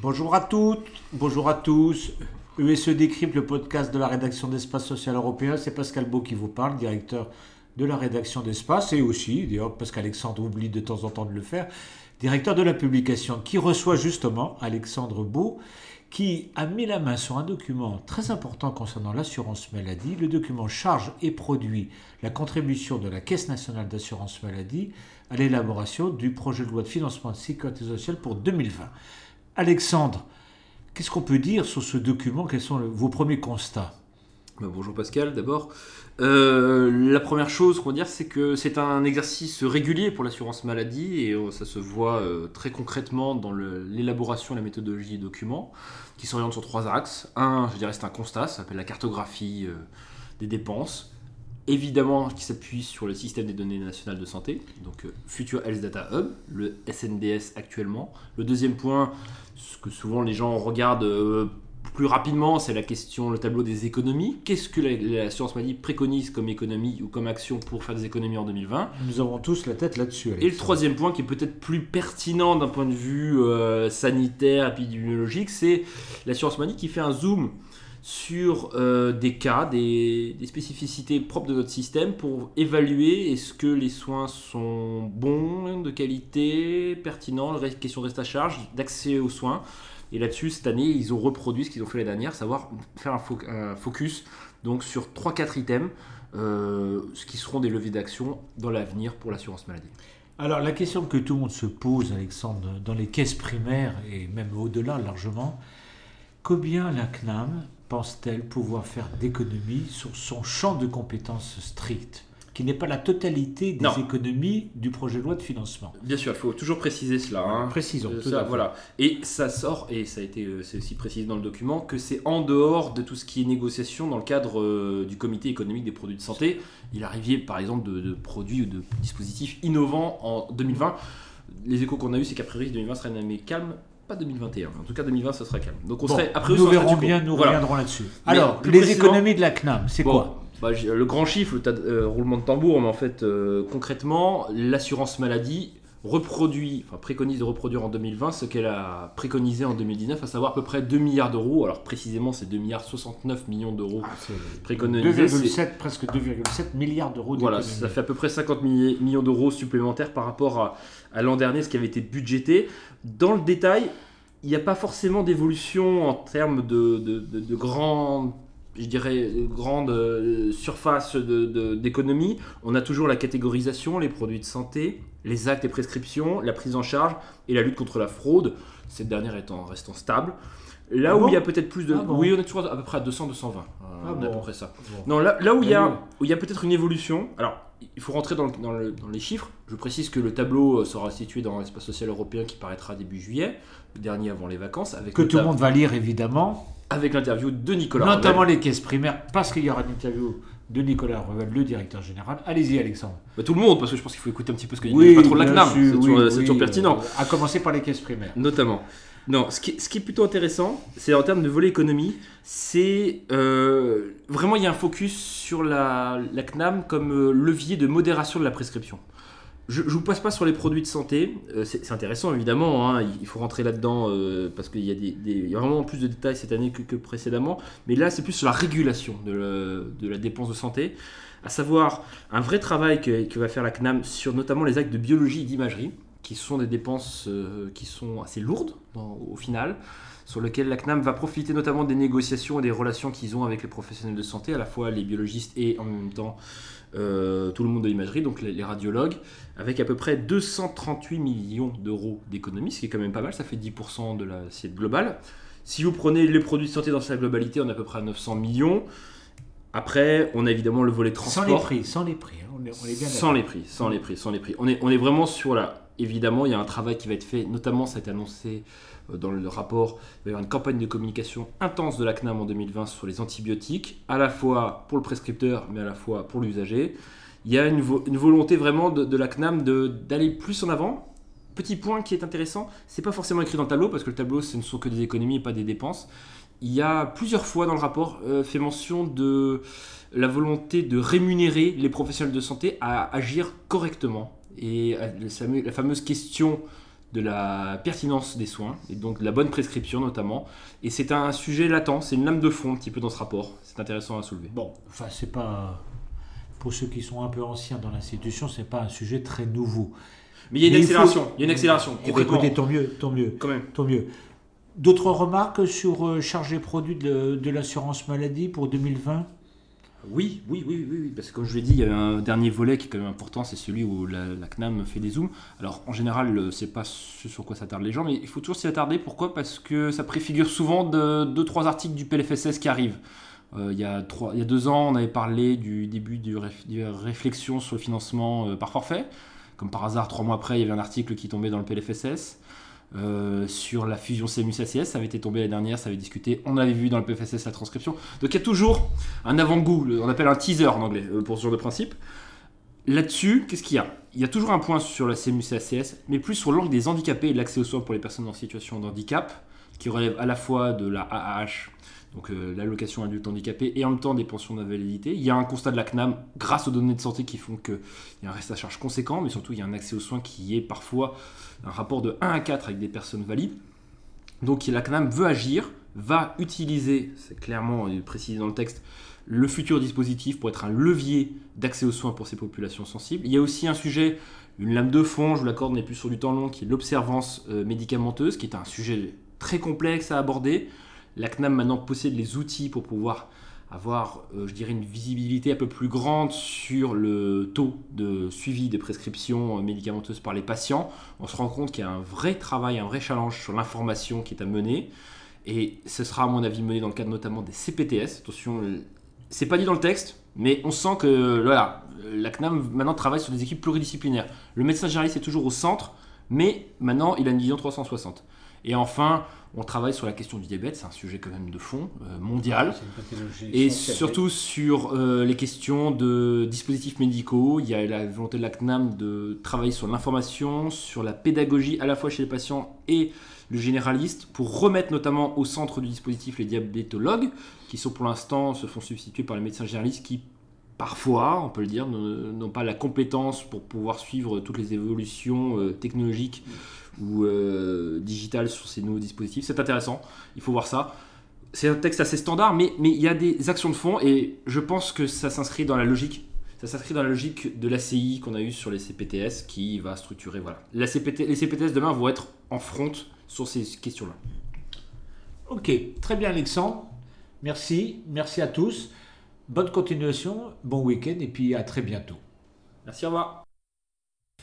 Bonjour à toutes, bonjour à tous. ESE décrypte le podcast de la rédaction d'Espace Social Européen. C'est Pascal Beau qui vous parle, directeur de la rédaction d'Espace, et aussi, d'ailleurs, parce qu'Alexandre oublie de temps en temps de le faire, directeur de la publication, qui reçoit justement Alexandre Beau, qui a mis la main sur un document très important concernant l'assurance maladie. Le document charge et produit la contribution de la Caisse nationale d'assurance maladie à l'élaboration du projet de loi de financement de sécurité sociale pour 2020. Alexandre, qu'est-ce qu'on peut dire sur ce document? Quels sont vos premiers constats? Bah, bonjour Pascal, d'abord. Euh, la première chose qu'on va dire, c'est que c'est un exercice régulier pour l'assurance maladie et euh, ça se voit euh, très concrètement dans l'élaboration et la méthodologie des documents qui s'orientent sur trois axes. Un, je dirais, c'est un constat, ça s'appelle la cartographie des dépenses. Évidemment, qui s'appuie sur le système des données nationales de santé, donc Future Health Data Hub, le SNDS actuellement. Le deuxième point, ce que souvent les gens regardent plus rapidement, c'est la question, le tableau des économies. Qu'est-ce que l'assurance maladie préconise comme économie ou comme action pour faire des économies en 2020 Nous avons tous la tête là-dessus. Et le troisième point, qui est peut-être plus pertinent d'un point de vue euh, sanitaire, épidémiologique, c'est l'assurance maladie qui fait un zoom sur euh, des cas, des, des, spécificités propres de notre système pour évaluer est-ce que les soins sont bons, de qualité, pertinents, question de reste à charge, d'accès aux soins. Et là-dessus, cette année, ils ont reproduit ce qu'ils ont fait l'année dernière, savoir faire un, focus donc sur 3-4 items, euh, ce qui seront des leviers d'action dans l'avenir pour l'assurance maladie. Alors la question que tout le monde se pose, Alexandre, dans les caisses primaires et même au-delà largement, combien la CNAM pense-t-elle pouvoir faire d'économies sur son champ de compétences strict qui n'est pas la totalité des économies du projet de loi de financement. Bien sûr, il faut toujours préciser cela. Hein. Précisons. Euh, voilà. Et ça sort, et ça a été euh, c'est aussi précisé dans le document, que c'est en dehors de tout ce qui est négociation dans le cadre euh, du comité économique des produits de santé. Il arrivait par exemple de, produits ou de dispositifs innovants en 2020. Les échos qu'on a eu, c'est qu'a priori 2020 serait une année calme pas 2021. En tout cas, 2020, ce sera calme. Donc, on serait après. Nous verrons bien, nous reviendrons là-dessus. Alors, les économies de la CNAM, c'est quoi? Bah, le grand chiffre, le euh, roulement de tambour, mais en fait, euh, concrètement, l'assurance maladie reproduit, enfin préconise de reproduire en 2020 ce qu'elle a préconisé en 2019, à savoir à peu près 2 milliards d'euros. Alors précisément, c'est 2 milliards 69 millions d'euros ah, préconisés. 2,7, presque 2,7 milliards d'euros. Voilà, ça fait à peu près 50 millions d'euros supplémentaires par rapport à, l'an dernier, ce qui avait été budgété. Dans le détail, il n'y a pas forcément d'évolution en termes de, de, de, de grands je dirais, grande euh, surface d'économie. On a toujours la catégorisation, les produits de santé, les actes et prescriptions, la prise en charge et la lutte contre la fraude, cette dernière étant restant stable. Là ah où il y a peut-être plus de. Ah oui, on est toujours à peu près à 200, 220. Ah on à peu près ça. Non, là, là où il y a, où il y a peut-être une évolution. Alors, il faut rentrer dans, dans, dans, les chiffres. Je précise que le tableau euh, sera situé dans l'espace social européen qui paraîtra début juillet, le dernier avant les vacances. Avec que tout le monde va lire évidemment avec l'interview de Nicolas Notamment les caisses primaires, parce qu'il y aura une interview de Nicolas Revel, le directeur général. Allez-y, Alexandre. Bah, tout le monde, parce que je pense qu'il faut écouter un petit peu ce que dit patron de la CNAM. C'est toujours, pertinent. À commencer par les caisses primaires. Notamment. Non, ce qui, ce qui est plutôt intéressant, c'est en termes de volet économie, c'est euh, vraiment il y a un focus sur la, la CNAM comme euh, levier de modération de la prescription. Je ne vous passe pas sur les produits de santé. Euh, c'est intéressant, évidemment. Hein, il faut rentrer là-dedans euh, parce qu'il y, a vraiment plus de détails cette année que, précédemment. Mais là, c'est plus sur la régulation de, la dépense de santé. À savoir, un vrai travail que, va faire la CNAM sur notamment les actes de biologie et d'imagerie, qui sont des dépenses euh, qui sont assez lourdes au final sur lesquelles la CNAM va profiter notamment des négociations et des relations qu'ils ont avec les professionnels de santé, à la fois les biologistes et en même temps euh, tout le monde de l'imagerie, donc les, radiologues, avec à peu près 238 millions d'euros d'économies, ce qui est quand même pas mal, ça fait 10% de l'assiette globale. Si vous prenez les produits de santé dans sa globalité, on est à peu près à 900 millions. Après, on a évidemment le volet transport. Sans les prix, sans les prix. Hein, on est, bien sans les prix, sans les prix, sans les prix. On est, on est vraiment sur là. Évidemment, il y a un travail qui va être fait, notamment ça a été annoncé euh, dans le rapport, il va y avoir une campagne de communication intense de la CNAM en 2020 sur les antibiotiques, à la fois pour le prescripteur, mais à la fois pour l'usager. Il y a une, volonté vraiment de, la CNAM d'aller plus en avant. Petit point qui est intéressant, c'est pas forcément écrit dans le tableau, parce que le tableau, ce ne sont que des économies et pas des dépenses. Il y a plusieurs fois dans le rapport euh, fait mention de la volonté de rémunérer les professionnels de santé à agir correctement. Et la fameuse question de la pertinence des soins, et donc de la bonne prescription notamment. Et c'est un sujet latent, c'est une lame de fond un petit peu dans ce rapport. C'est intéressant à soulever. Bon, enfin, c'est pas. Pour ceux qui sont un peu anciens dans l'institution, c'est pas un sujet très nouveau. Mais il y a une Mais il faut- accélération, il y a une accélération. Eh ben, écoutez, tant mieux, tant mieux, quand même. tant mieux. D'autres remarques sur euh, chargé produit de, de l'assurance maladie pour 2020 Oui, oui, oui, oui, parce que comme je l'ai dit, il y a un dernier volet qui est quand même important, c'est celui où la, CNAM fait des zooms. Alors en général, euh, c'est pas ce sur quoi s'attardent les gens, mais il faut toujours s'y attarder. Pourquoi? Parce que ça préfigure souvent de deux, trois articles du PLFSS qui arrivent. Euh, il, y a deux ans, on avait parlé du début du réf- de réflexion sur le financement par forfait. Comme par hasard, trois mois après, il y avait un article qui tombait dans le PLFSS. Euh, sur la fusion CMU-CACS, ça avait été tombé l'année dernière, ça avait discuté. On avait vu dans le PLFSS la transcription. Donc il y a toujours un avant-goût, on appelle un teaser en anglais euh, pour ce genre de principe. Là-dessus, qu'est-ce qu'il y a? Il y a toujours un point sur la CMU-CACS, mais plus sur l'angle des handicapés et de l'accès aux soins pour les personnes en situation de handicap, qui relève à la fois de la AAH, donc euh, l'allocation adulte handicapé, et en même temps des pensions d'invalidité. Il y a un constat de la CNAM grâce aux données de santé qui font qu'il y a un reste à charge conséquent, mais surtout il y a un accès aux soins qui est parfois un rapport de 1 à 4 avec des personnes valides. Donc la CNAM veut agir, va utiliser, c'est clairement précisé dans le texte, le futur dispositif pour être un levier d'accès aux soins pour ces populations sensibles. Il y a aussi un sujet, une lame de fond, je vous l'accorde, mais plus sur du temps long, qui est l'observance euh, médicamenteuse, qui est un sujet très complexe à aborder. La CNAM maintenant possède les outils pour pouvoir avoir, euh, je dirais, une visibilité un peu plus grande sur le taux de suivi des prescriptions médicamenteuses par les patients. On se rend compte qu'il y a un vrai travail, un vrai challenge sur l'information qui est à mener. Et ce sera, à mon avis, mené dans le cadre notamment des CPTS. Attention, c'est pas dit dans le texte, mais on sent que voilà, la CNAM maintenant travaille sur des équipes pluridisciplinaires. Le médecin généraliste est toujours au centre, mais maintenant il a une vision 360. Et enfin, on travaille sur la question du diabète, c'est un sujet quand même de fond, euh, mondial. Et surtout sur euh, les questions de dispositifs médicaux, il y a la volonté de la CNAM de travailler sur l'information, sur la pédagogie à la fois chez les patients et le généraliste, pour remettre notamment au centre du dispositif les diabétologues, qui sont pour l'instant se font substituer par les médecins généralistes qui parfois, on peut le dire, n'ont pas la compétence pour pouvoir suivre toutes les évolutions euh, technologiques ou euh, digitales sur ces nouveaux dispositifs. C'est intéressant, il faut voir ça. C'est un texte assez standard, mais mais il y a des actions de fond et je pense que ça s'inscrit dans la logique. Ça s'inscrit dans la logique de l'ACI qu'on a eu sur les CPTS qui va structurer. Voilà. Les CPTS demain vont être en front sur ces questions-là. Ok, très bien Alexandre. Merci, merci à tous. Bonne continuation, bon week-end et puis à très bientôt. Merci, au revoir.